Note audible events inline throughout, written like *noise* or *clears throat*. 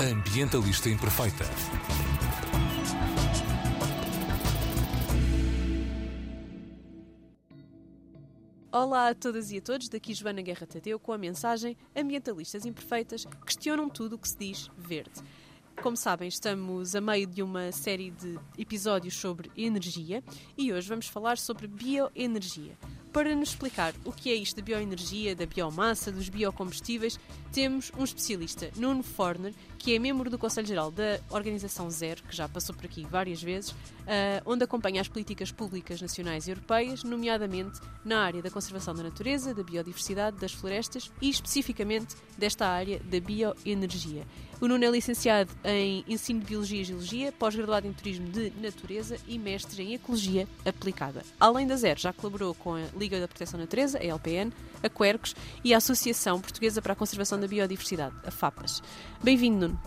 Ambientalista Imperfeita. Olá a todas e a todos, daqui Joana Guerra Tadeu com a mensagem Ambientalistas Imperfeitas questionam tudo o que se diz verde. Como sabem, estamos a meio de uma série de episódios sobre energia e hoje vamos falar sobre bioenergia. Para nos explicar o que é isto da bioenergia, da biomassa, dos biocombustíveis, temos um especialista, Nuno Forner, que é membro do Conselho Geral da Organização Zero, que já passou por aqui várias vezes, uh, onde acompanha as políticas públicas nacionais e europeias, nomeadamente na área da conservação da natureza, da biodiversidade, das florestas e especificamente desta área da bioenergia. O Nuno é licenciado em Ensino de Biologia e Geologia, pós-graduado em Turismo de Natureza e mestre em Ecologia Aplicada. Além da Zero, já colaborou com a Liga da Proteção da Natureza, a LPN, a Quercos e a Associação Portuguesa para a Conservação da Biodiversidade, a FAPAS. Bem-vindo, Nuno.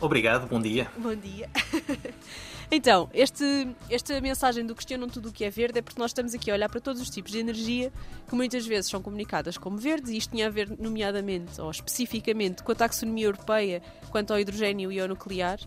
Obrigado, bom dia. Bom dia. *laughs* então, este, esta mensagem do questionam tudo o que é verde é porque nós estamos aqui a olhar para todos os tipos de energia que muitas vezes são comunicadas como verdes e isto tinha a ver nomeadamente ou especificamente com a taxonomia europeia quanto ao hidrogênio e ao nuclear.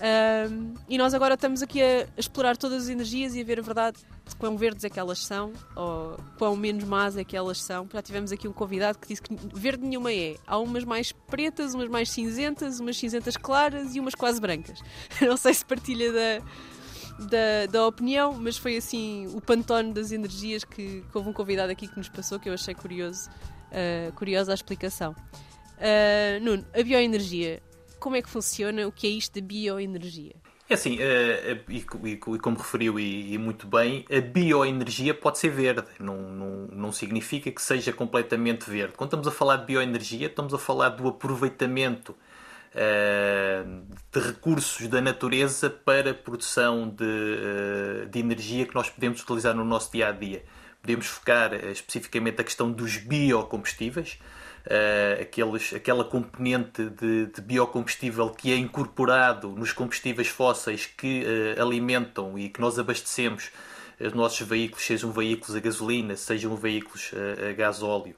Um, e nós agora estamos aqui a, explorar todas as energias e a ver a verdade de quão verdes é que elas são ou quão menos más é que elas são. Já tivemos aqui um convidado que disse que verde nenhuma é. Há umas mais pretas, umas mais cinzentas, umas cinzentas claras e umas quase brancas. *laughs* Não sei se partilha da, da, da, opinião, mas foi assim o pantone das energias que, que, houve um convidado aqui que nos passou que eu achei curioso, uh, curiosa a explicação. Uh, Nuno, a bioenergia como é que funciona, o que é isto de bioenergia? É assim, uh, e, e, como referiu e, muito bem, a bioenergia pode ser verde, não, não, não significa que seja completamente verde. Quando estamos a falar de bioenergia, estamos a falar do aproveitamento uh, de recursos da natureza para a produção de, de energia que nós podemos utilizar no nosso dia a dia. Podemos focar especificamente a questão dos biocombustíveis, uh, aqueles, aquela componente de, de, biocombustível que é incorporado nos combustíveis fósseis que uh, alimentam e que nós abastecemos os nossos veículos, sejam veículos a gasolina, sejam veículos a, a gasóleo,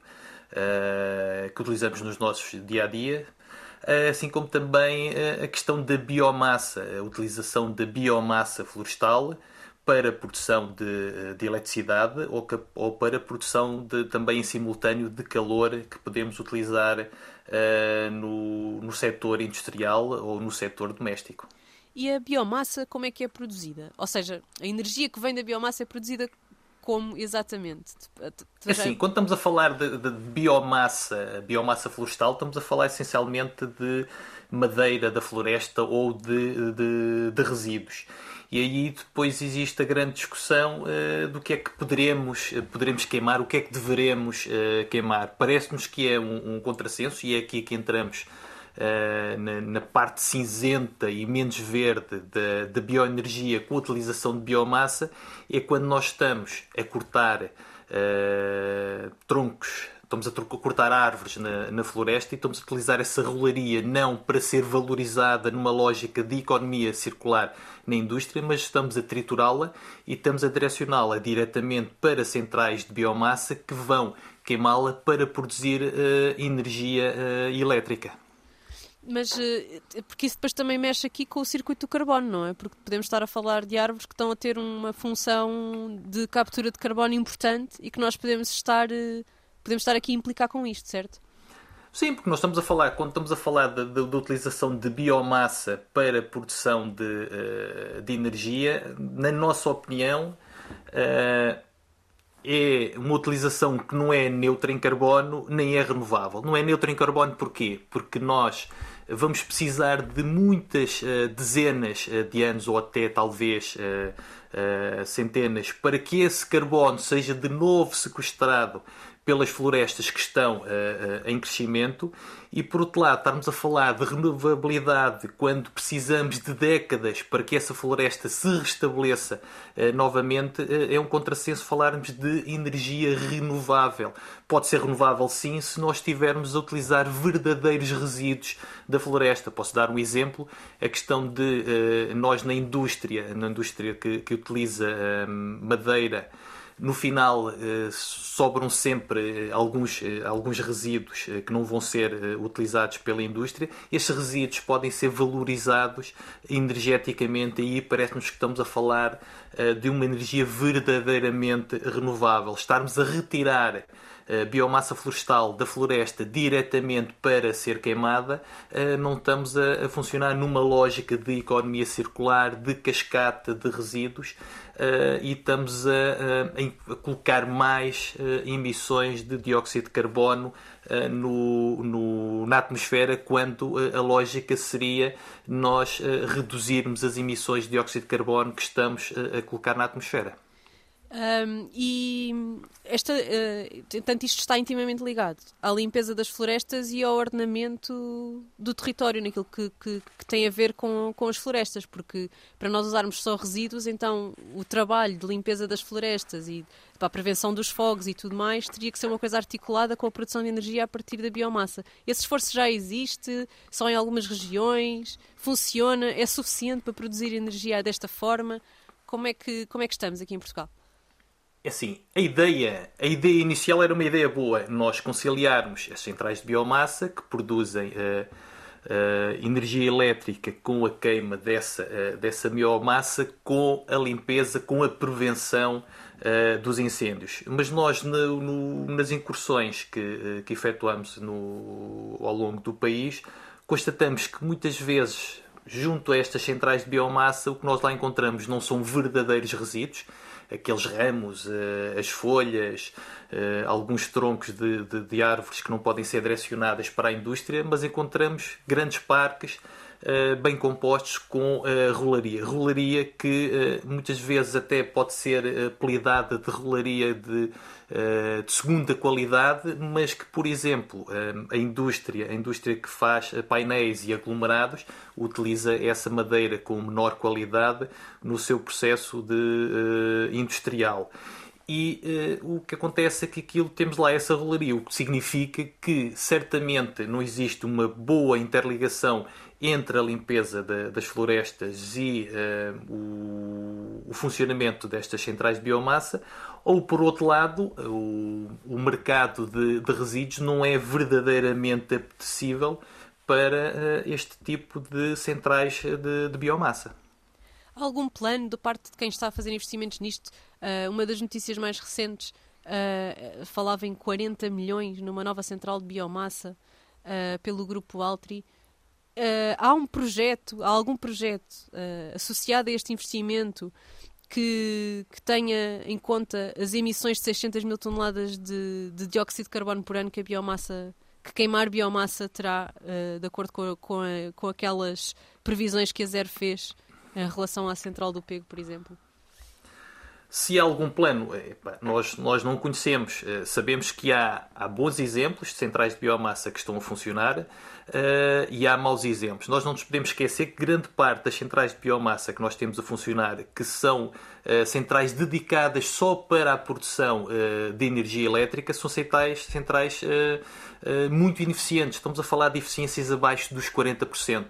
uh, que utilizamos nos nossos dia a dia, assim como também a questão da biomassa, a utilização da biomassa florestal para a produção de, de eletricidade ou, ou, para a produção de, também em simultâneo de calor que podemos utilizar uh, no, no setor industrial ou no setor doméstico. E a biomassa, como é que é produzida? Ou seja, a energia que vem da biomassa é produzida como exatamente? É assim, quando estamos a falar de, de, biomassa, biomassa florestal, estamos a falar essencialmente de madeira da floresta ou de, de, de resíduos. E aí depois existe a grande discussão uh, do que é que poderemos, uh, poderemos queimar, o que é que deveremos uh, queimar. Parece-nos que é um, um, contrassenso e é aqui que entramos na, na, parte cinzenta e menos verde da, da bioenergia com a utilização de biomassa, é quando nós estamos a cortar troncos estamos a cortar árvores na, na, floresta e estamos a utilizar essa rolaria não para ser valorizada numa lógica de economia circular na indústria, mas estamos a triturá-la e estamos a direcioná-la diretamente para centrais de biomassa que vão queimá-la para produzir uh, energia uh, elétrica. Mas uh, porque isso depois também mexe aqui com o circuito do carbono, não é? Porque podemos estar a falar de árvores que estão a ter uma função de captura de carbono importante e que nós podemos estar podemos estar aqui a implicar com isto, certo? Sim, porque nós estamos a falar, quando estamos a falar da utilização de biomassa para produção de, uh, de energia, na nossa opinião, uh, é uma utilização que não é neutra em carbono nem é renovável. Não é neutra em carbono porquê? Porque nós vamos precisar de muitas uh, dezenas de anos ou até talvez centenas para que esse carbono seja de novo sequestrado pelas florestas que estão uh, uh, em crescimento e, por outro lado, estarmos a falar de renovabilidade quando precisamos de décadas para que essa floresta se restabeleça uh, novamente, é um contrassenso falarmos de energia renovável. Pode ser renovável, sim, se nós estivermos a utilizar verdadeiros resíduos da floresta. Posso dar um exemplo: a questão de nós, na indústria, na indústria que, que utiliza madeira no final sobram sempre alguns, alguns resíduos que não vão ser utilizados pela indústria. Estes resíduos podem ser valorizados energeticamente e parece-nos que estamos a falar de uma energia verdadeiramente renovável. Estarmos a retirar biomassa florestal da floresta diretamente para ser queimada, eh, não estamos a, funcionar numa lógica de economia circular, de cascata de resíduos eh, e estamos a, a colocar mais eh, emissões de dióxido de carbono no, no, na atmosfera, quando a lógica seria nós reduzirmos as emissões de dióxido de carbono que estamos a colocar na atmosfera. Um, e esta, uh, tanto isto está intimamente ligado à limpeza das florestas e ao ordenamento do território, naquilo que, que, que, tem a ver com, com as florestas, porque para nós usarmos só resíduos, então o trabalho de limpeza das florestas e para a prevenção dos fogos e tudo mais teria que ser uma coisa articulada com a produção de energia a partir da biomassa. Esse esforço já existe, só em algumas regiões, funciona, é suficiente para produzir energia desta forma. Como é que, como é que estamos aqui em Portugal? É assim, a ideia, a ideia inicial era uma ideia boa, nós conciliarmos as centrais de biomassa que produzem uh, uh, energia elétrica com a queima dessa, uh, dessa biomassa com a limpeza, com a prevenção dos incêndios. Mas nós, no, no, nas incursões que, que efetuamos no, ao longo do país, constatamos que muitas vezes, junto a estas centrais de biomassa, o que nós lá encontramos não são verdadeiros resíduos, aqueles ramos, eh, as folhas, eh, alguns troncos de, de, de, árvores que não podem ser direcionadas para a indústria, mas encontramos grandes parques bem compostos com rolaria. Rolaria que muitas vezes até pode ser apelidada de rolaria de eh, de segunda qualidade, mas que, por exemplo, eh, a indústria, a indústria que faz painéis e aglomerados, utiliza essa madeira com menor qualidade no seu processo de, industrial. E uh, o que acontece é que aquilo temos lá essa rolaria, o que significa que certamente não existe uma boa interligação entre a limpeza de, das florestas e uh, o, o, funcionamento destas centrais de biomassa, ou por outro lado, o, o mercado de, de, resíduos não é verdadeiramente apetecível para uh, este tipo de centrais de, de biomassa. Algum plano da parte de quem está a fazer investimentos nisto? Uh, uma das notícias mais recentes uh, falava em 40 milhões numa nova central de biomassa uh, pelo grupo Altri. Há um projeto, há algum projeto associado a este investimento que, que, tenha em conta as emissões de 600 mil toneladas de, de dióxido de carbono por ano que a biomassa que queimar biomassa terá, uh, de acordo com, com, a, com, aquelas previsões que a Zero fez em relação à central do Pego, por exemplo? Se há algum plano, eh, nós, nós não conhecemos. Eh, sabemos que há, há bons exemplos de centrais de biomassa que estão a funcionar uh, e há maus exemplos. Nós não nos podemos esquecer que grande parte das centrais de biomassa que nós temos a funcionar, que são uh, centrais dedicadas só para a produção uh, de energia elétrica, são centrais, centrais muito ineficientes. Estamos a falar de eficiências abaixo dos 40%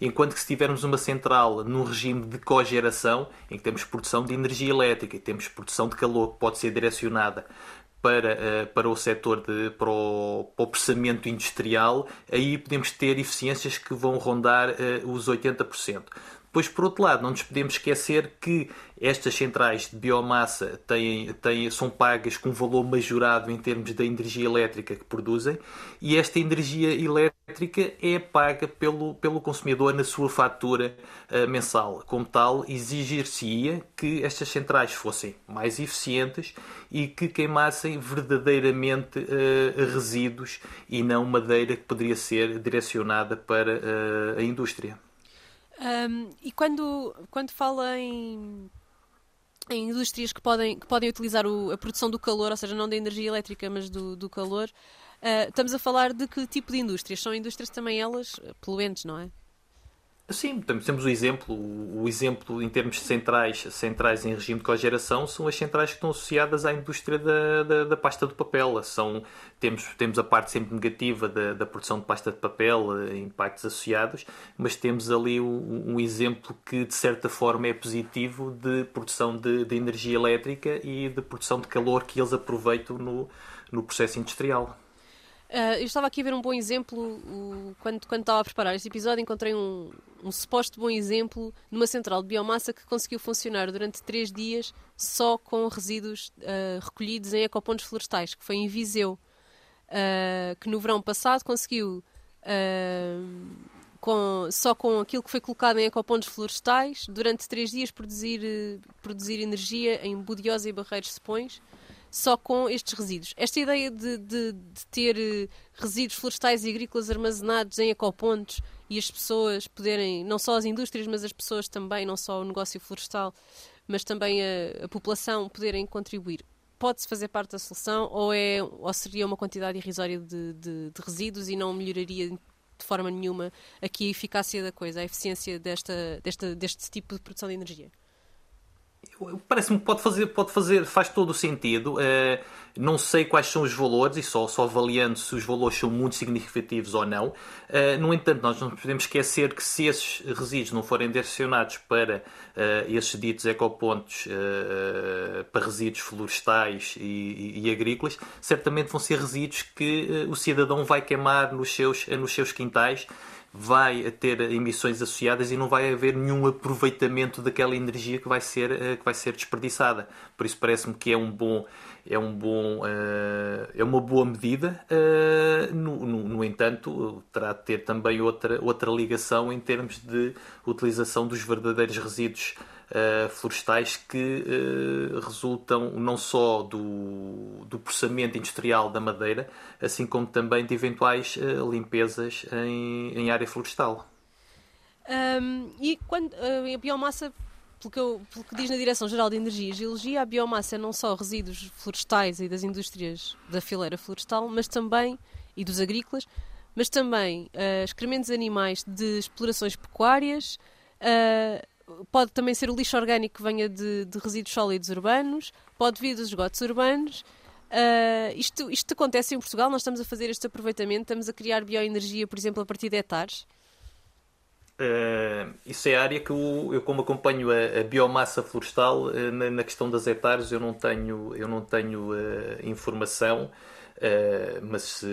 enquanto que se tivermos uma central num regime de cogeração, em que temos produção de energia elétrica e temos produção de calor que pode ser direcionada para, eh, para o setor de para o, para o processamento industrial, aí podemos ter eficiências que vão rondar uh, os 80%. Pois, por outro lado, não nos podemos esquecer que estas centrais de biomassa têm, têm, são pagas com um valor majorado em termos da energia elétrica que produzem e esta energia elétrica é paga pelo, pelo consumidor na sua fatura uh, mensal. Como tal, exigir-se-ia que estas centrais fossem mais eficientes e que queimassem verdadeiramente uh, resíduos e não madeira que poderia ser direcionada para uh, a indústria. Um, e quando, quando fala em, em indústrias que podem, que podem utilizar o, a produção do calor, ou seja, não da energia elétrica, mas do, do calor, uh, estamos a falar de que tipo de indústrias? São indústrias também elas poluentes, não é? Sim, temos o exemplo, o exemplo em termos centrais, centrais em regime de cogeração são as centrais que estão associadas à indústria da, da, da pasta de papel. São, temos, temos a parte sempre negativa da, da produção de pasta de papel, eh, impactos associados, mas temos ali um, um, exemplo que de certa forma é positivo de produção de, de energia elétrica e de produção de calor que eles aproveitam no, no processo industrial. Uh, eu estava aqui a ver um bom exemplo quando, quando estava a preparar este episódio. Encontrei um, um suposto bom exemplo numa central de biomassa que conseguiu funcionar durante três dias só com resíduos uh, recolhidos em ecopontos florestais, que foi em Viseu, uh, que no verão passado conseguiu, com, só com aquilo que foi colocado em ecopontos florestais, durante três dias produzir, produzir energia em Budiosa e Barreiros Sepões só com estes resíduos. Esta ideia de, de, de ter eh, resíduos florestais e agrícolas armazenados em ecopontos e as pessoas poderem, não só as indústrias, mas as pessoas também, não só o negócio florestal, mas também a, a população poderem contribuir. Pode-se fazer parte da solução ou, é, ou seria uma quantidade irrisória de, de, de resíduos e não melhoraria de forma nenhuma aqui a eficácia da coisa, a eficiência desta, desta, deste tipo de produção de energia? Parece-me que pode fazer, pode fazer, faz todo o sentido. Uh, não sei quais são os valores e só, só avaliando se os valores são muito significativos ou não. Uh, no entanto, nós não podemos esquecer que se esses resíduos não forem direcionados para uh, esses ditos ecopontos, para resíduos florestais e, e, e, agrícolas, certamente vão ser resíduos que o cidadão vai queimar nos seus, nos seus quintais vai ter emissões associadas e não vai haver nenhum aproveitamento daquela energia que vai ser, eh, que vai ser desperdiçada. Por isso parece-me que é um bom é um bom uh, é uma boa medida uh, no, no, no, entanto terá de ter também outra outra ligação em termos de utilização dos verdadeiros resíduos uh, florestais que uh, resultam não só do, do processamento industrial da madeira, assim como também de eventuais uh, limpezas em, em área florestal. Um, e quando a biomassa pelo que, eu, pelo que, diz na Direção-Geral de Energia e Geologia, a biomassa é não só resíduos florestais e das indústrias da fileira florestal, mas também, e dos agrícolas, mas também uh, excrementos animais de explorações pecuárias, uh, pode também ser o lixo orgânico que venha de, de resíduos sólidos urbanos, pode vir dos esgotos urbanos. Uh, isto, isto acontece em Portugal, nós estamos a fazer este aproveitamento, estamos a criar bioenergia, por exemplo, a partir de hectares. Uh, isso é a área que eu, eu como acompanho a, a biomassa florestal, uh, na, na, questão das hectares eu não tenho, eu não tenho informação. Uh, mas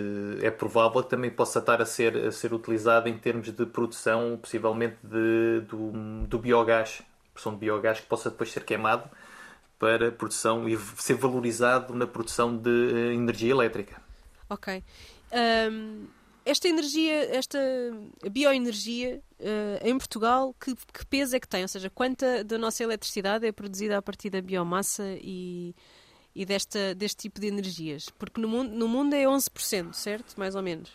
é provável que também possa estar a ser, a ser utilizado em termos de produção, possivelmente de, do, do biogás, produção de biogás que possa depois ser queimado para produção e ser valorizado na produção de uh, energia elétrica. Ok. Um, esta energia, esta bioenergia em Portugal, que, que peso é que tem? Ou seja, quanta da nossa eletricidade é produzida a partir da biomassa e e desta, deste tipo de energias? Porque no mundo, no mundo é 11%, certo? Mais ou menos.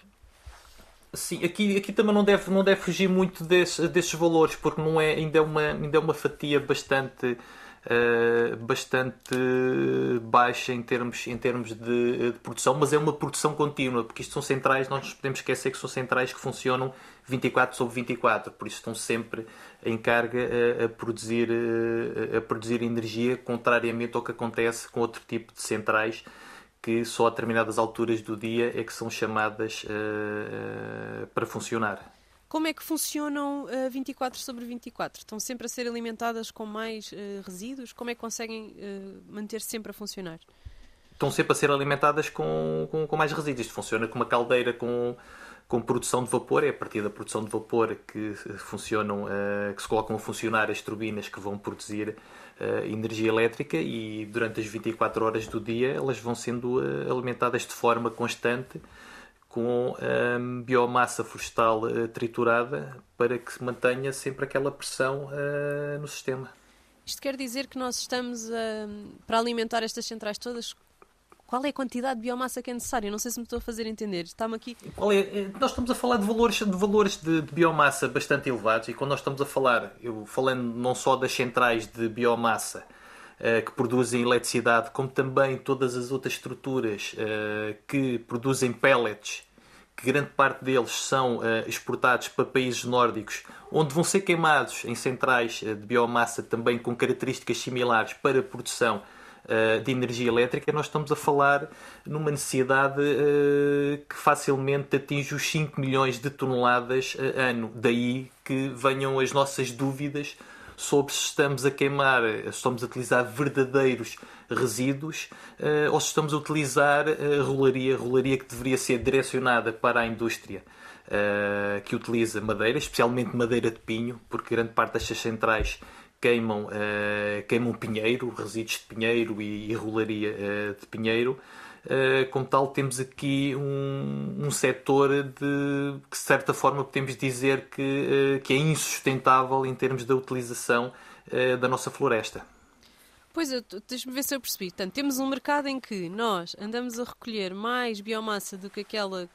Sim, aqui, aqui também não deve, não deve fugir muito desse, desses valores, porque não é, ainda, é uma, ainda é uma fatia bastante, uh, bastante baixa em termos, em termos de, de, produção, mas é uma produção contínua, porque isto são centrais, nós nos podemos esquecer que são centrais que funcionam 24 sobre 24, por isso estão sempre em carga a, a produzir, a, a, produzir energia, contrariamente ao que acontece com outro tipo de centrais que só a determinadas alturas do dia é que são chamadas uh, uh, para funcionar. Como é que funcionam uh, 24 sobre 24? Estão sempre a ser alimentadas com mais resíduos? Como é que conseguem manter-se sempre a funcionar? Estão sempre a ser alimentadas com, com, com mais resíduos. Funciona com uma caldeira com com produção de vapor, é a partir da produção de vapor que funcionam, uh, que se colocam a funcionar as turbinas que vão produzir uh, energia elétrica e durante as 24 horas do dia elas vão sendo uh, alimentadas de forma constante com ehm, biomassa florestal triturada para que se mantenha sempre aquela pressão no sistema. Isto quer dizer que nós estamos para alimentar estas centrais todas qual é a quantidade de biomassa que é necessária? Não sei se me estou a fazer entender. Está-me aqui. É? é? Nós estamos a falar de valores, de, valores de, de, biomassa bastante elevados e quando nós estamos a falar, eu falando não só das centrais de biomassa uh, que produzem eletricidade, como também todas as outras estruturas uh, que produzem pellets que grande parte deles são exportados para países nórdicos, onde vão ser queimados em centrais de biomassa também com características similares para a produção de energia elétrica, nós estamos a falar numa necessidade que facilmente atinge os 5 milhões de toneladas ano. Daí que venham as nossas dúvidas sobre se estamos a queimar, se estamos a utilizar verdadeiros resíduos ou se estamos a utilizar a rolaria, rolaria que deveria ser direcionada para a indústria que utiliza madeira, especialmente madeira de pinho, porque grande parte destas centrais queimam, queimam pinheiro, resíduos de pinheiro e, e rolaria de pinheiro. Uh, como tal, temos aqui um, um setor de, que, de certa forma, podemos dizer que, que é insustentável em termos da utilização da nossa floresta. Pois, deixa-me ver se eu percebi. Portanto, temos um mercado em que nós andamos a recolher mais biomassa do que aquela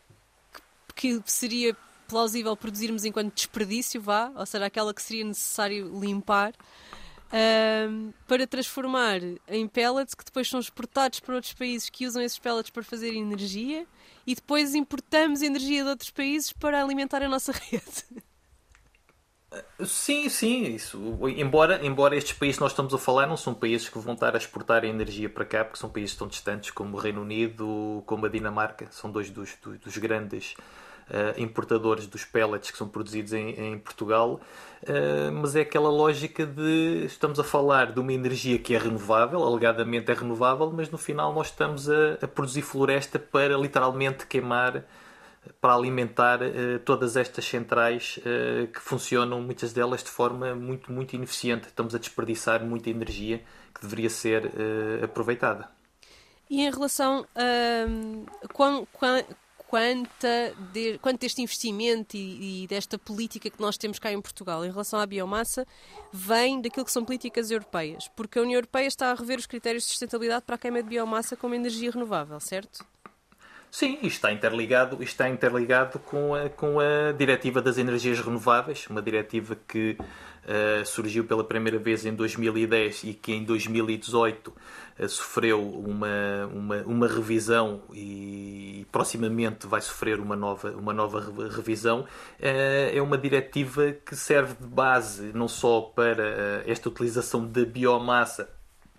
que, que seria plausível produzirmos enquanto desperdício, vá, ou seja, aquela que seria necessário limpar, um, para transformar em pellets que depois são exportados para outros países que usam esses pellets para fazer energia e depois importamos energia de outros países para alimentar a nossa *laughs* rede. Sim, sim, isso. Embora, embora estes países que nós estamos a falar não são países que vão estar a exportar a energia para cá, porque são países tão distantes como o Reino Unido, como a Dinamarca, são dois dos, dos, dos grandes importadores dos pellets que são produzidos em, em Portugal, uh, mas é aquela lógica de estamos a falar de uma energia que é renovável, alegadamente é renovável, mas no final nós estamos a, a produzir floresta para literalmente queimar para alimentar uh, todas estas centrais que funcionam, muitas delas de forma muito, muito ineficiente. Estamos a desperdiçar muita energia que deveria ser aproveitada. E em relação a quanta de, quanto deste investimento e, e, desta política que nós temos cá em Portugal em relação à biomassa vem daquilo que são políticas europeias, porque a União Europeia está a rever os critérios de sustentabilidade para a queima de biomassa como energia renovável, certo? Sim, está interligado, está interligado com, a, com a Diretiva das Energias Renováveis, uma diretiva que uh, surgiu pela primeira vez em 2010 e que em 2018 uh, sofreu uma, uma, uma revisão e, e proximamente vai sofrer uma nova, uma nova revisão. Uh, é uma diretiva que serve de base não só para esta utilização da biomassa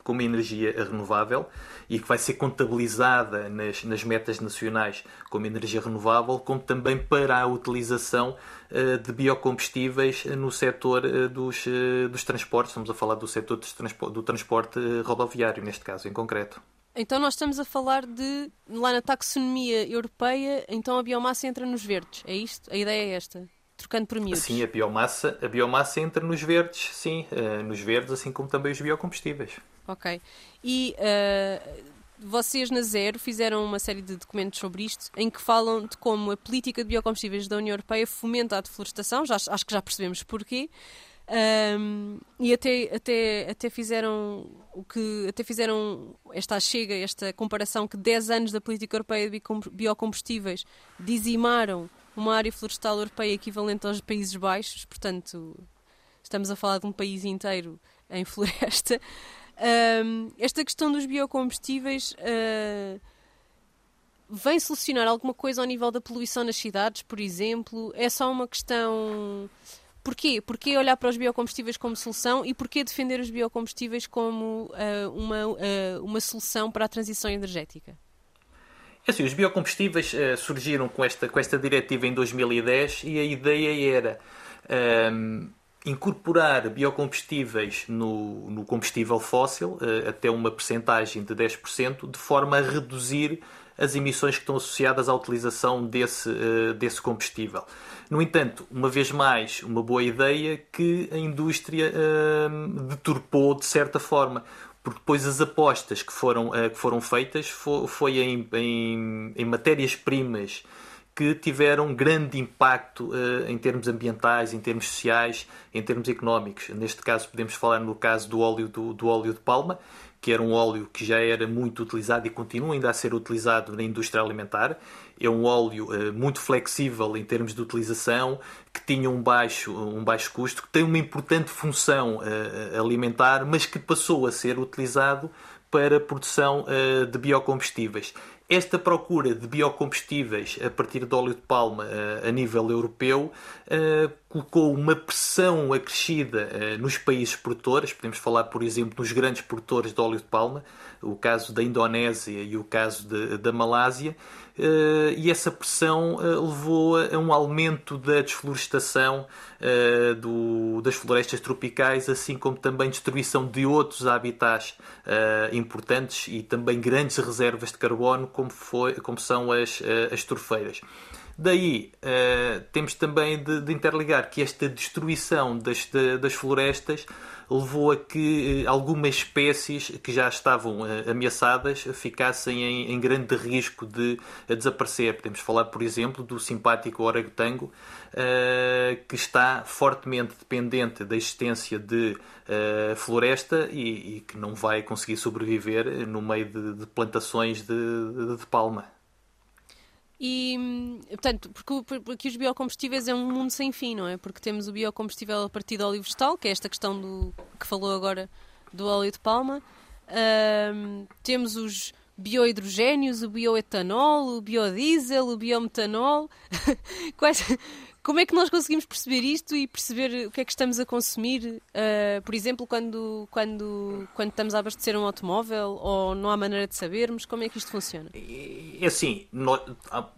como energia renovável e que vai ser contabilizada nas, nas metas nacionais como energia renovável, como também para a utilização uh, de biocombustíveis no setor uh, dos, uh, dos transportes. Estamos a falar do setor transpo do transporte rodoviário, neste caso em concreto. Então nós estamos a falar de, lá na taxonomia europeia, então a biomassa entra nos verdes, é isto? A ideia é esta? Trocando por miúdos. Sim, a biomassa, a biomassa entra nos verdes, sim, nos verdes, assim como também os biocombustíveis. Ok. E uh, vocês na Zero fizeram uma série de documentos sobre isto, em que falam de como a política de biocombustíveis da União Europeia fomenta a deflorestação, já, acho que já percebemos porquê. Um, e até, até, até fizeram o que até fizeram esta chega, esta comparação que 10 anos da política europeia de biocombustíveis dizimaram uma área florestal europeia equivalente aos Países Baixos, portanto, estamos a falar de um país inteiro em *laughs* floresta. Um, esta questão dos biocombustíveis uh, vem solucionar alguma coisa ao nível da poluição nas cidades, por exemplo? É só uma questão. Porquê? Porquê olhar para os biocombustíveis como solução e porquê defender os biocombustíveis como uh, uma, uh, uma solução para a transição energética? É assim, os biocombustíveis surgiram com esta, com esta diretiva em 2010 e a ideia era incorporar biocombustíveis no, no combustível fóssil uh, até uma percentagem de 10%, de forma a reduzir as emissões que estão associadas à utilização desse, uh, desse combustível. No entanto, uma vez mais, uma boa ideia que a indústria uh, deturpou de certa forma, porque depois as apostas que foram, que foram feitas foi em, em, em matérias-primas que tiveram grande impacto uh, em termos ambientais, em termos sociais, em termos económicos. Neste caso, podemos falar no caso do óleo, do, do óleo de palma, que era um óleo que já era muito utilizado e continua ainda a ser utilizado na indústria alimentar. É um óleo uh, muito flexível em termos de utilização, que tinha um baixo, um baixo custo, que tem uma importante função uh, alimentar, mas que passou a ser utilizado para a produção de biocombustíveis. Esta procura de biocombustíveis a partir de óleo de palma a nível europeu colocou uma pressão acrescida nos países produtores. Podemos falar, por exemplo, nos grandes produtores de óleo de palma, o caso da Indonésia e o caso de, da Malásia, Uh, e essa pressão uh, levou a um aumento da desflorestação uh, do, das florestas tropicais, assim como também destruição de outros habitats importantes e também grandes reservas de carbono, como, foi, como são as, as torfeiras. Daí temos também de, de, interligar que esta destruição das, de, das florestas levou a que eh, algumas espécies que já estavam eh, ameaçadas ficassem em, em grande risco de desaparecer. Podemos falar, por exemplo, do simpático orangotango, Uh, que está fortemente dependente da existência de uh, floresta e, e, que não vai conseguir sobreviver no meio de, de plantações de palma. E, portanto, porque, porque os biocombustíveis é um mundo sem fim, não é? Porque temos o biocombustível a partir do óleo vegetal, que é esta questão do que falou agora do óleo de palma. Temos os biohidrogénios, o bioetanol, o biodiesel, o biometanol. *laughs* Quais, como é que nós conseguimos perceber isto e perceber o que é que estamos a consumir, uh, por exemplo, quando, quando, quando estamos a abastecer um automóvel ou não há maneira de sabermos? Como é que isto funciona? É assim, nós,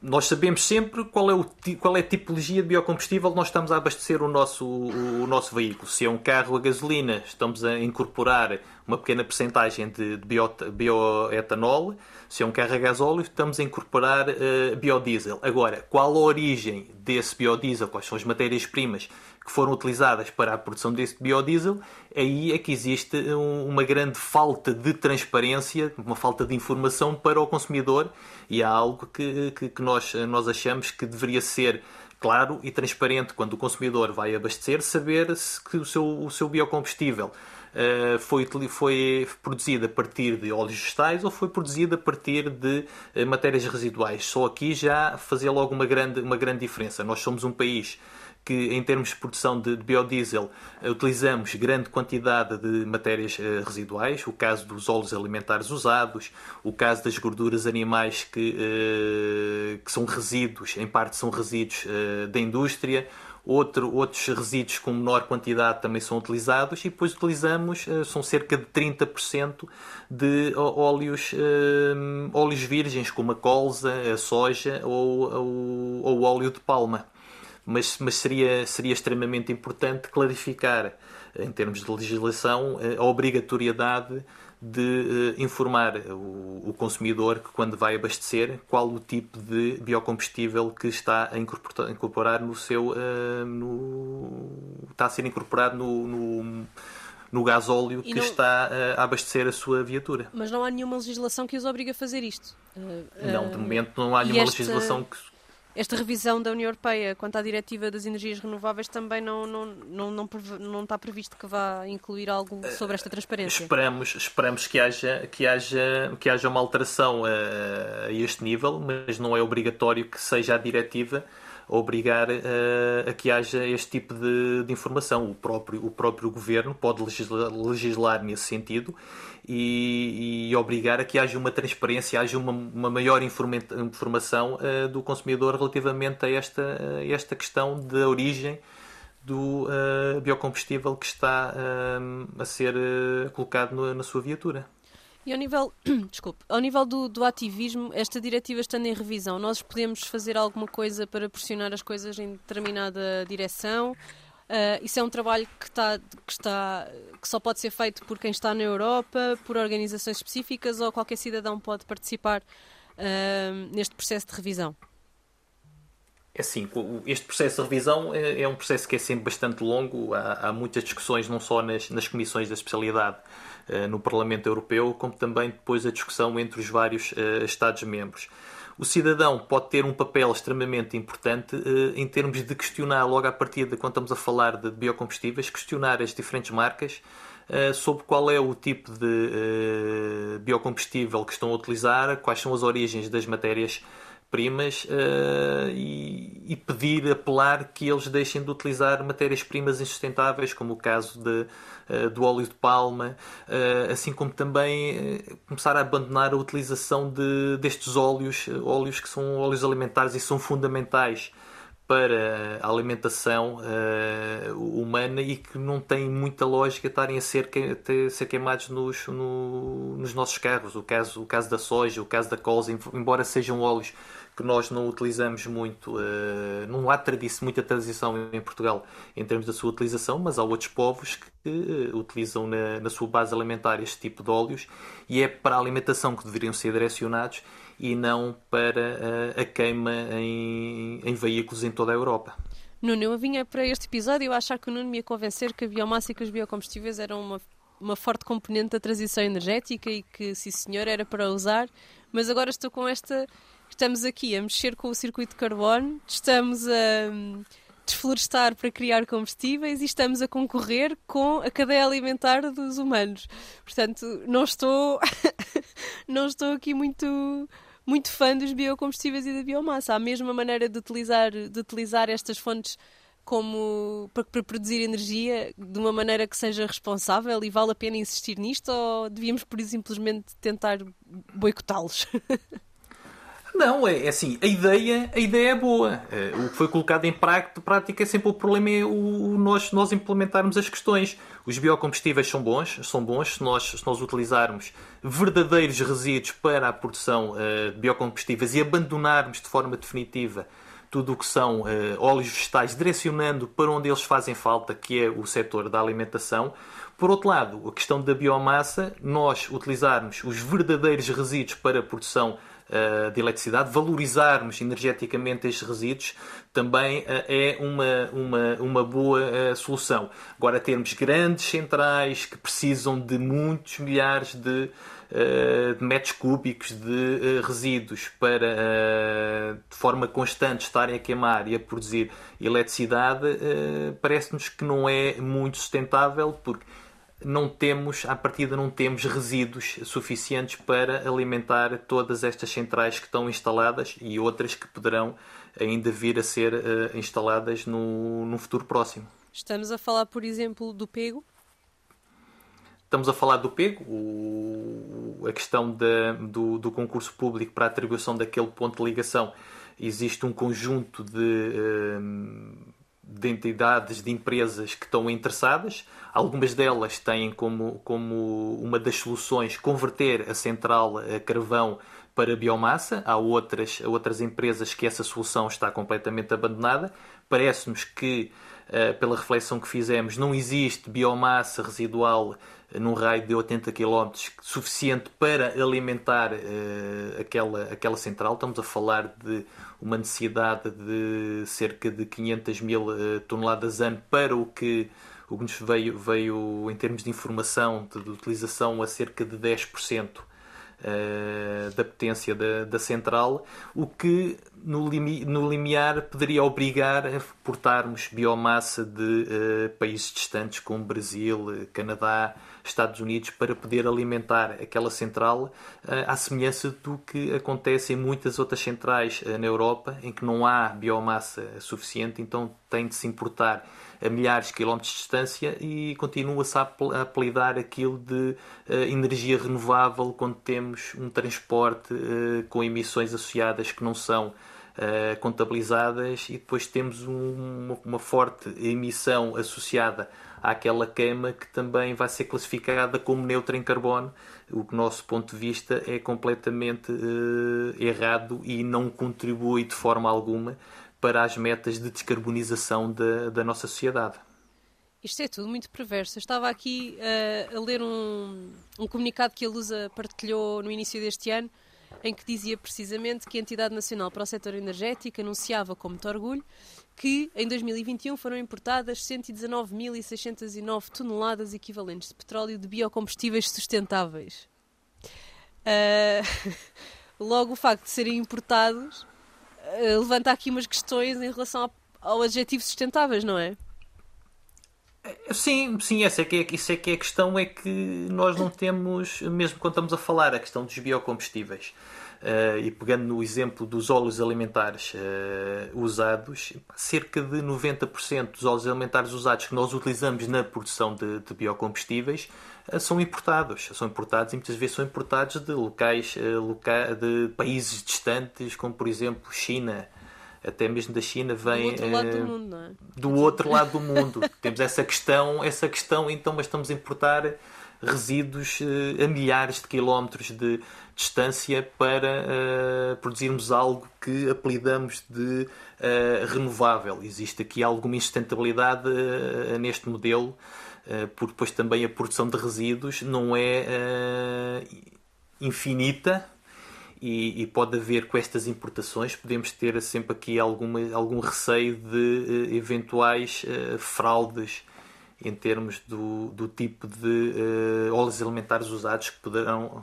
nós sabemos sempre qual é, o, qual é a tipologia de biocombustível que nós estamos a abastecer o nosso, o, o nosso veículo. Se é um carro a gasolina, estamos a incorporar uma pequena percentagem de, de bio, bioetanol. Se é um carro a gasóleo, estamos a incorporar uh, biodiesel. Agora, qual a origem desse biodiesel? Quais são as matérias-primas que foram utilizadas para a produção desse biodiesel? Aí é que existe um, uma grande falta de transparência, uma falta de informação para o consumidor e há algo que, que, que nós, nós achamos que deveria ser claro e transparente quando o consumidor vai abastecer, saber se que o seu, o seu biocombustível uh, foi, foi produzida a partir de óleos vegetais ou foi produzida a partir de uh, matérias residuais. Só aqui já fazia logo uma grande, uma grande diferença. Nós somos um país que, em termos de produção de, biodiesel, utilizamos grande quantidade de matérias residuais, o caso dos óleos alimentares usados, o caso das gorduras animais que, que são resíduos, em parte são resíduos da indústria, Outro, outros resíduos com menor quantidade também são utilizados e depois utilizamos, são cerca de 30% de óleos, óleos virgens, como a colza, a soja ou, ou, ou o óleo de palma. Mas, mas seria, seria extremamente importante clarificar, em termos de legislação, a obrigatoriedade de uh, informar o, consumidor que quando vai abastecer qual o tipo de biocombustível que está a incorporar, no seu uh, no, está a ser incorporado no, no, no gasóleo que não... está uh, a abastecer a sua viatura. Mas não há nenhuma legislação que os obrigue a fazer isto. não, de momento não há nenhuma esta... legislação que esta revisão da União Europeia quanto à diretiva das energias renováveis também não, não, não, não, não está previsto que vá incluir algo sobre esta transparência. Esperamos, esperamos que, haja, que, haja, que haja uma alteração a, a este nível, mas não é obrigatório que seja a diretiva obrigar a, a que haja este tipo de, de, informação. O próprio, o próprio governo pode legislar, legislar nesse sentido e, e, obrigar a que haja uma transparência, haja uma, uma maior informação uh, do consumidor relativamente a esta, a esta questão da origem do uh, biocombustível que está uh, a ser colocado no, na sua viatura. E ao nível, *clears throat* desculpe, ao nível do, do, ativismo, esta diretiva estando em revisão, nós podemos fazer alguma coisa para pressionar as coisas em determinada direção? Uh, isso é um trabalho que, está, que, está, que só pode ser feito por quem está na Europa, por organizações específicas ou qualquer cidadão pode participar uh, neste processo de revisão? É assim, este processo de revisão é, é, um processo que é sempre bastante longo. Há, há muitas discussões, não só nas, nas comissões da especialidade uh, no Parlamento Europeu, como também depois a discussão entre os vários Estados-membros o cidadão pode ter um papel extremamente importante uh, em termos de questionar logo à partida, quando estamos a falar de biocombustíveis, questionar as diferentes marcas uh, sobre qual é o tipo de uh, biocombustível que estão a utilizar, quais são as origens das matérias primas uh, e, e, pedir, apelar que eles deixem de utilizar matérias-primas insustentáveis, como o caso de, do óleo de palma, uh, assim como também começar a abandonar a utilização de, destes óleos, óleos que são óleos alimentares e são fundamentais para a alimentação uh, humana e que não tem muita lógica estarem a ser, a ser queimados nos, no, nos nossos carros. O caso, o caso da soja, o caso da colza, embora sejam óleos que nós não utilizamos muito, uh, não há tradição, muita tradição em Portugal em termos da sua utilização, mas há outros povos que uh, utilizam na, na sua base alimentar este tipo de óleos e é para a alimentação que deveriam ser direcionados e não para a, a queima em, em veículos em toda a Europa. Nuno, eu vinha para este episódio a achar que o Nuno me ia convencer que a biomassa e que os biocombustíveis eram uma, uma forte componente da transição energética e que, sim senhor, era para usar, mas agora estou com esta. Estamos aqui a mexer com o circuito de carbono, estamos a hum, desflorestar para criar combustíveis e estamos a concorrer com a cadeia alimentar dos humanos. Portanto, não estou, *laughs* não estou aqui muito muito fã dos biocombustíveis e da biomassa. Há a mesma maneira de utilizar, de utilizar estas fontes como para, para, produzir energia de uma maneira que seja responsável e vale a pena insistir nisto ou devíamos, por simplesmente, tentar boicotá-los? *laughs* Não, é, é, assim, a ideia, a ideia é boa. Eh, o que foi colocado em prática é sempre o problema é o, nós, nós implementarmos as questões. Os biocombustíveis são bons, são bons se nós, se nós utilizarmos verdadeiros resíduos para a produção uh, de biocombustíveis e abandonarmos de forma definitiva tudo o que são uh, óleos vegetais, direcionando para onde eles fazem falta, que é o setor da alimentação. Por outro lado, a questão da biomassa, nós utilizarmos os verdadeiros resíduos para a produção uh, de eletricidade, valorizarmos energeticamente estes resíduos, também uh, é uma, uma, uma boa solução. Agora, termos grandes centrais que precisam de muitos milhares de eh, de metros cúbicos de eh, resíduos para eh, de forma constante estarem a queimar e a produzir eletricidade, parece-nos que não é muito sustentável porque não temos, à partida não temos resíduos suficientes para alimentar todas estas centrais que estão instaladas e outras que poderão ainda vir a ser uh, instaladas no, no futuro próximo. Estamos a falar, por exemplo, do pego, Estamos a falar do PEGO, o, a questão do, do, concurso público para a atribuição daquele ponto de ligação. Existe um conjunto de, hum, de entidades, de empresas que estão interessadas. Algumas delas têm como, como uma das soluções converter a central a carvão para biomassa. Há outras, outras empresas que essa solução está completamente abandonada. Parece-nos que, pela reflexão que fizemos, não existe biomassa residual num raio de 80 km suficiente para alimentar uh, aquela, aquela central. Estamos a falar de uma necessidade de cerca de 500 mil uh, toneladas ano para o que, o que nos veio, veio em termos de informação de, de utilização a cerca de 10% uh, da potência da, da, central, o que no, limi, no limiar poderia obrigar a portarmos biomassa de uh, países distantes como Brasil, Canadá, Estados Unidos para poder alimentar aquela central, uh, à semelhança do que acontece em muitas outras centrais na Europa, em que não há biomassa suficiente, então tem de se importar a milhares de quilómetros de distância e continua-se a apelidar aquilo de uh, energia renovável quando temos um transporte uh, com emissões associadas que não são uh, contabilizadas e depois temos um, uma, forte emissão associada àquela queima que também vai ser classificada como neutra em carbono, o que, nosso ponto de vista, é completamente uh, errado e não contribui de forma alguma para as metas de descarbonização da, da nossa sociedade. Isto é tudo muito perverso. Eu estava aqui uh, a ler um, um comunicado que a Lusa partilhou no início deste ano, em que dizia precisamente que a Entidade Nacional para o Setor Energético anunciava com muito orgulho que em 2021 foram importadas 119.609 toneladas equivalentes de petróleo de biocombustíveis sustentáveis. Uh, *laughs* logo, o facto de serem importados uh, levanta aqui umas questões em relação ao, ao adjetivo sustentáveis, não é? É sim, sim, essa é que é, isso é que é a questão, é que nós não temos, mesmo quando estamos a falar a questão dos biocombustíveis, Uh, e pegando no exemplo dos óleos alimentares uh, usados, cerca de 90% dos óleos alimentares usados que nós utilizamos na produção de, de biocombustíveis uh, são importados. São importados e muitas vezes são importados de locais, loca de países distantes, como por exemplo China. Até mesmo da China vem do outro lado do mundo, não é? Do outro lado do mundo. *laughs* Temos essa questão, essa questão, então, mas estamos a importar resíduos a milhares de quilómetros de, distância para uh, produzirmos algo que apelidamos de uh, renovável. Existe aqui alguma insustentabilidade uh, neste modelo, porque depois também a produção de resíduos não é infinita. E, e, pode haver com estas importações, podemos ter sempre aqui alguma, algum receio de eventuais fraudes em termos do, do tipo de óleos alimentares usados que poderão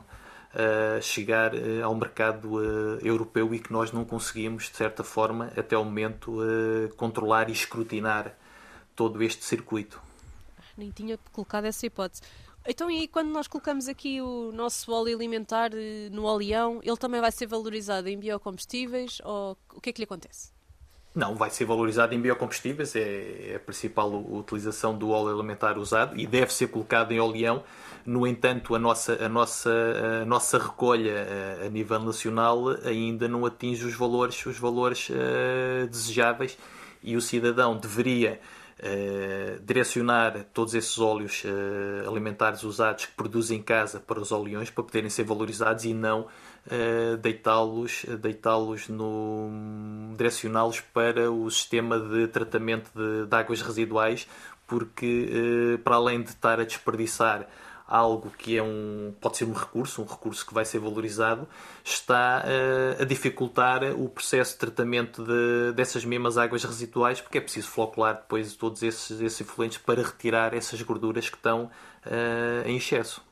uh, chegar uh, ao mercado uh, europeu e que nós não conseguimos, de certa forma, até ao momento, controlar e escrutinar todo este circuito. Nem tinha colocado essa hipótese. Então, e quando nós colocamos aqui o nosso óleo alimentar no oleão, ele também vai ser valorizado em biocombustíveis ou o que é que lhe acontece? Não, vai ser valorizado em biocombustíveis, é, é a principal utilização do óleo alimentar usado e deve ser colocado em oleão. No entanto, a nossa, a nossa, a nossa recolha a, a nível nacional ainda não atinge os valores, os valores uh, desejáveis e o cidadão deveria uh, direcionar todos esses óleos uh, alimentares usados que produz em casa para os oleões para poderem ser valorizados e não uh, deitá-los deitá-los no direcioná-los para o sistema de tratamento de, de águas residuais porque para além de estar a desperdiçar algo que é um pode ser um recurso, um recurso que vai ser valorizado, está uh, a dificultar o processo de tratamento de, dessas mesmas águas residuais, porque é preciso flocular depois todos esses, esses efluentes para retirar essas gorduras que estão uh, em excesso.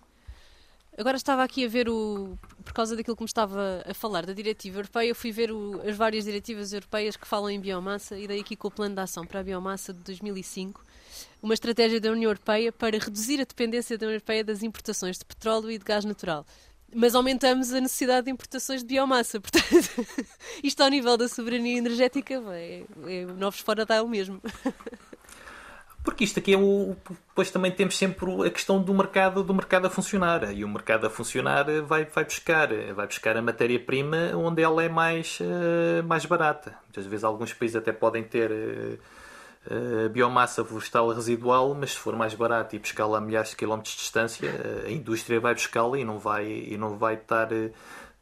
Agora estava aqui a ver o. Por causa daquilo que me estava a falar da diretiva europeia, eu fui ver o, as várias diretivas europeias que falam em biomassa e dei aqui com o plano de ação para a biomassa de 2005 uma estratégia da União Europeia para reduzir a dependência da União Europeia das importações de petróleo e de gás natural. Mas aumentamos a necessidade de importações de biomassa. *laughs* Portanto, isto ao nível da soberania energética é, é novos fora dá o mesmo. Porque isto aqui é o. Depois também temos sempre a questão do mercado, do mercado a funcionar. E o mercado a funcionar vai, vai buscar, vai buscar a matéria-prima onde ela é mais, uh, mais barata. Muitas vezes alguns países até podem ter uh, biomassa florestal residual, mas se for mais barato e buscá-la a milhares de quilómetros de distância, a indústria vai buscá-la e não vai, e não vai estar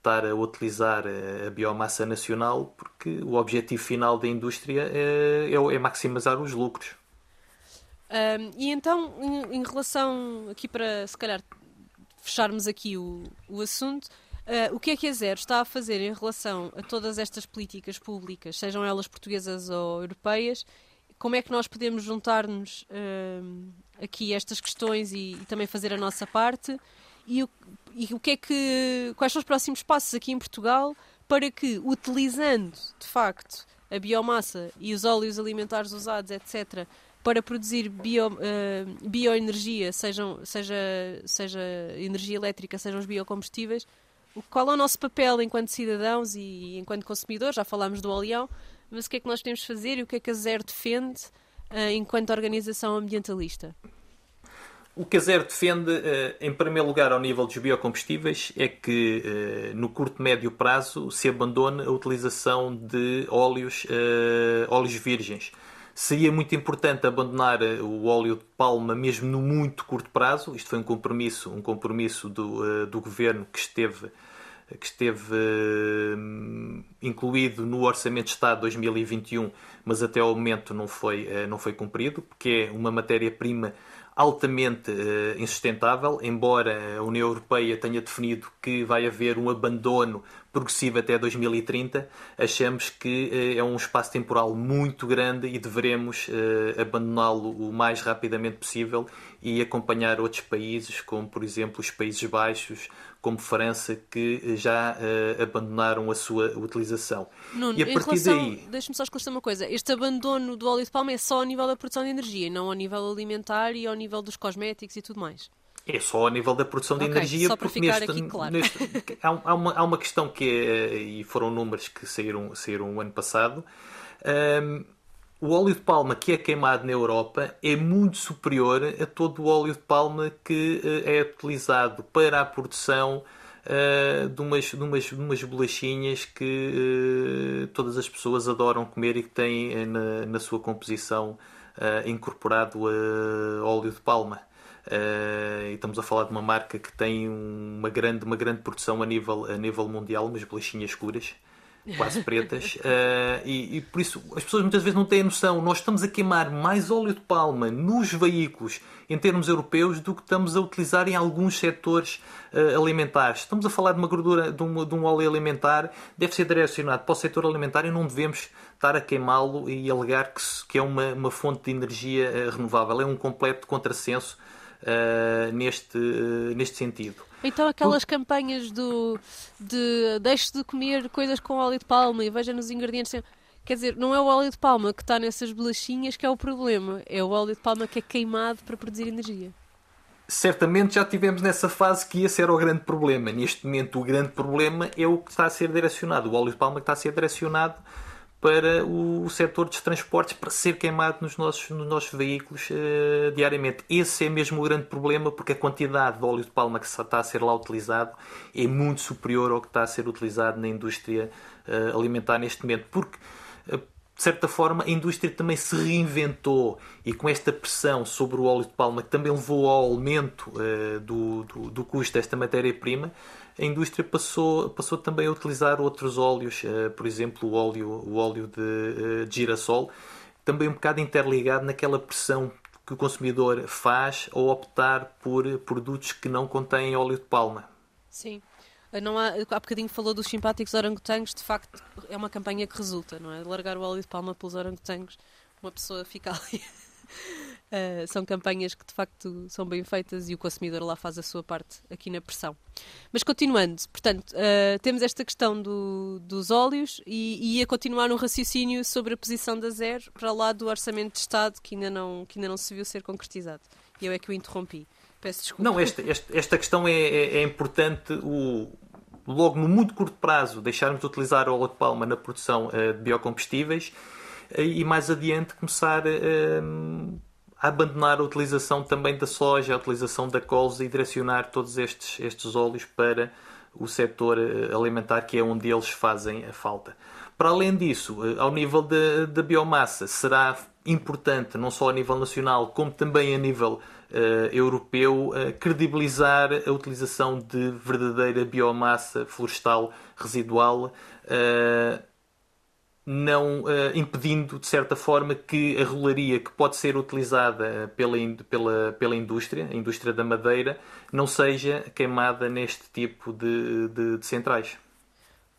estar a utilizar a biomassa nacional porque o objetivo final da indústria é, é, é maximizar os lucros. Um, e então, em, em, relação, aqui para se calhar fecharmos aqui o, o assunto, uh, o que é que a Zero está a fazer em relação a todas estas políticas públicas, sejam elas portuguesas ou europeias? Como é que nós podemos juntar-nos uh, aqui estas questões e, e, também fazer a nossa parte? E o, e o que é que, quais são os próximos passos aqui em Portugal para que, utilizando de facto a biomassa e os óleos alimentares usados, etc., para produzir bio, uh, bioenergia, sejam, seja, seja energia elétrica, sejam os biocombustíveis, qual é o nosso papel enquanto cidadãos e enquanto consumidores? Já falámos do oleão, mas o que é que nós podemos fazer e o que é que a Zero defende uh, enquanto organização ambientalista? O que a Zero defende, uh, em primeiro lugar, ao nível dos biocombustíveis, é que no curto médio prazo se abandone a utilização de óleos, óleos virgens Seria muito importante abandonar o óleo de palma mesmo no muito curto prazo. Isto foi um compromisso, um compromisso do, do governo que esteve que esteve uh, incluído no Orçamento de Estado 2021, mas até ao momento não foi, uh, não foi cumprido, porque é uma matéria-prima altamente uh, insustentável, embora a União Europeia tenha definido que vai haver um abandono progressivo até 2030, achamos que uh, é um espaço temporal muito grande e deveremos uh, abandoná-lo o mais rapidamente possível e acompanhar outros países, como por exemplo os Países Baixos, como França, que já abandonaram a sua utilização. Nuno, e a partir relação, daí. Deixa-me só esclarecer uma coisa: este abandono do óleo de palma é só ao nível da produção de energia, não ao nível alimentar e ao nível dos cosméticos e tudo mais. É só a nível da produção de Ok, energia, só para porque ficar neste, aqui claro. neste- há, há uma, há uma questão que é, e foram números que saíram, saíram o ano passado. Ahm, o óleo de palma que é queimado na Europa é muito superior a todo o óleo de palma que eh, é utilizado para a produção eh, de, umas, de, umas, de umas bolachinhas que eh, todas as pessoas adoram comer e que têm na, na sua composição eh, incorporado óleo de palma. Eh, e estamos a falar de uma marca que tem uma grande, uma grande produção a nível, a nível mundial, umas bolachinhas escuras, quase pretas, *laughs* eh, e, e por isso as pessoas muitas vezes não têm a noção. Nós estamos a queimar mais óleo de palma nos veículos em termos europeus do que estamos a utilizar em alguns setores eh, alimentares. Estamos a falar de uma gordura, de um, de um óleo alimentar, deve ser direcionado para o setor alimentar e não devemos estar a queimá-lo e alegar que, que é uma, uma fonte de energia eh, renovável. É um completo contrassenso eh, neste, eh, neste sentido. Então aquelas campanhas do de deixe de comer coisas com óleo de palma e veja nos ingredientes. Quer dizer, não é o óleo de palma que está nessas bolachinhas que é o problema, é o óleo de palma que é queimado para produzir energia. Certamente já tivemos nessa fase que esse era o grande problema. Neste momento, o grande problema é o que está a ser direcionado. O óleo de palma que está a ser direcionado para o setor dos transportes para ser queimado nos nossos, nos nossos veículos eh, diariamente. Esse é mesmo o grande problema porque a quantidade de óleo de palma que está a ser lá utilizado é muito superior ao que está a ser utilizado na indústria eh, alimentar neste momento. Porque eh, de certa forma, a indústria também se reinventou e com esta pressão sobre o óleo de palma, que também levou ao aumento do, do, do custo desta matéria-prima, a indústria passou, passou também a utilizar outros óleos, eh, por exemplo, o óleo, o óleo de, eh, de girassol, também um bocado interligado naquela pressão que o consumidor faz ao optar por produtos que não contêm óleo de palma. Sim. Não há, há bocadinho falou dos simpáticos orangotangos, de facto é uma campanha que resulta, não é? Largar o óleo de palma pelos orangotangos, uma pessoa fica ali. Uh, *laughs* são campanhas que de facto são bem feitas e o consumidor lá faz a sua parte aqui na pressão. Mas continuando, portanto, uh, temos esta questão do, dos óleos e, e ia continuar um raciocínio sobre a posição da zero para lá do orçamento de Estado que ainda não, que ainda não se viu ser concretizado. E eu é que o interrompi. Peço desculpa. Não, esta, esta, esta questão é, é, é importante o, logo no muito curto prazo deixarmos de utilizar o óleo de palma na produção uh, de biocombustíveis e mais adiante começar uh, a abandonar a utilização também da soja, a utilização da colza e direcionar todos estes, estes óleos para o setor alimentar que é onde eles fazem a falta. Para além disso, ao nível da biomassa, será importante, não só a nível nacional, como também a nível Uh, europeu uh, credibilizar a utilização de verdadeira biomassa florestal residual, uh, não impedindo, de certa forma, que a rolaria que pode ser utilizada pela, pela, pela indústria, a indústria da madeira, não seja queimada neste tipo de, de, de centrais.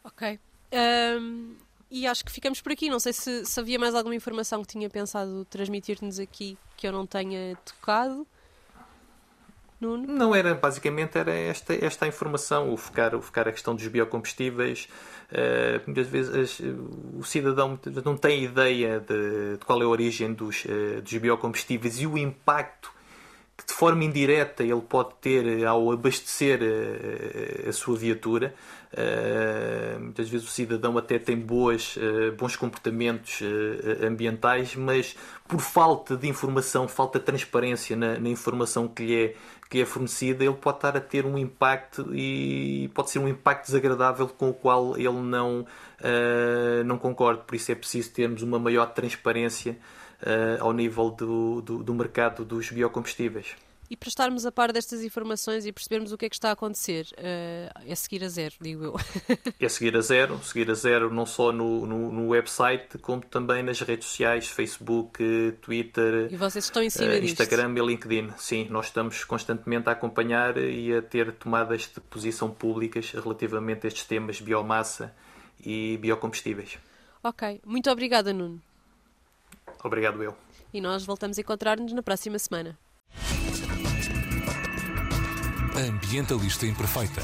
Ok. Um, e acho que ficamos por aqui. Não sei se, se havia mais alguma informação que tinha pensado transmitir-nos aqui que eu não tenha tocado. Nuno? Não era, basicamente era esta, esta a informação, o focar, o focar a questão dos biocombustíveis. Uh, muitas vezes as, o cidadão não tem ideia de, de, qual é a origem dos, uh, dos biocombustíveis e o impacto que de forma indireta ele pode ter ao abastecer a, a sua viatura. Uh, muitas vezes o cidadão até tem boas, uh, bons comportamentos uh, ambientais, mas por falta de informação, falta de transparência na, na, informação que lhe, é, que lhe é fornecida, ele pode estar a ter um impacto e pode ser um impacto desagradável com o qual ele não, não concorda. Por isso é preciso termos uma maior transparência ao nível do, do, do mercado dos biocombustíveis. E para estarmos a par destas informações e percebermos o que é que está a acontecer, uh, é seguir a zero, digo eu. *laughs* é seguir a zero, seguir a zero não só no, no, no, website, como também nas redes sociais, Facebook, Twitter, e vocês estão em cima uh, Instagram disto. e LinkedIn. Sim, nós estamos constantemente a acompanhar e a ter tomadas de posição públicas relativamente a estes temas biomassa e biocombustíveis. Ok, muito obrigada, Nuno. Obrigado, eu. E nós voltamos a encontrar-nos na próxima semana. Ambientalista Imperfeita.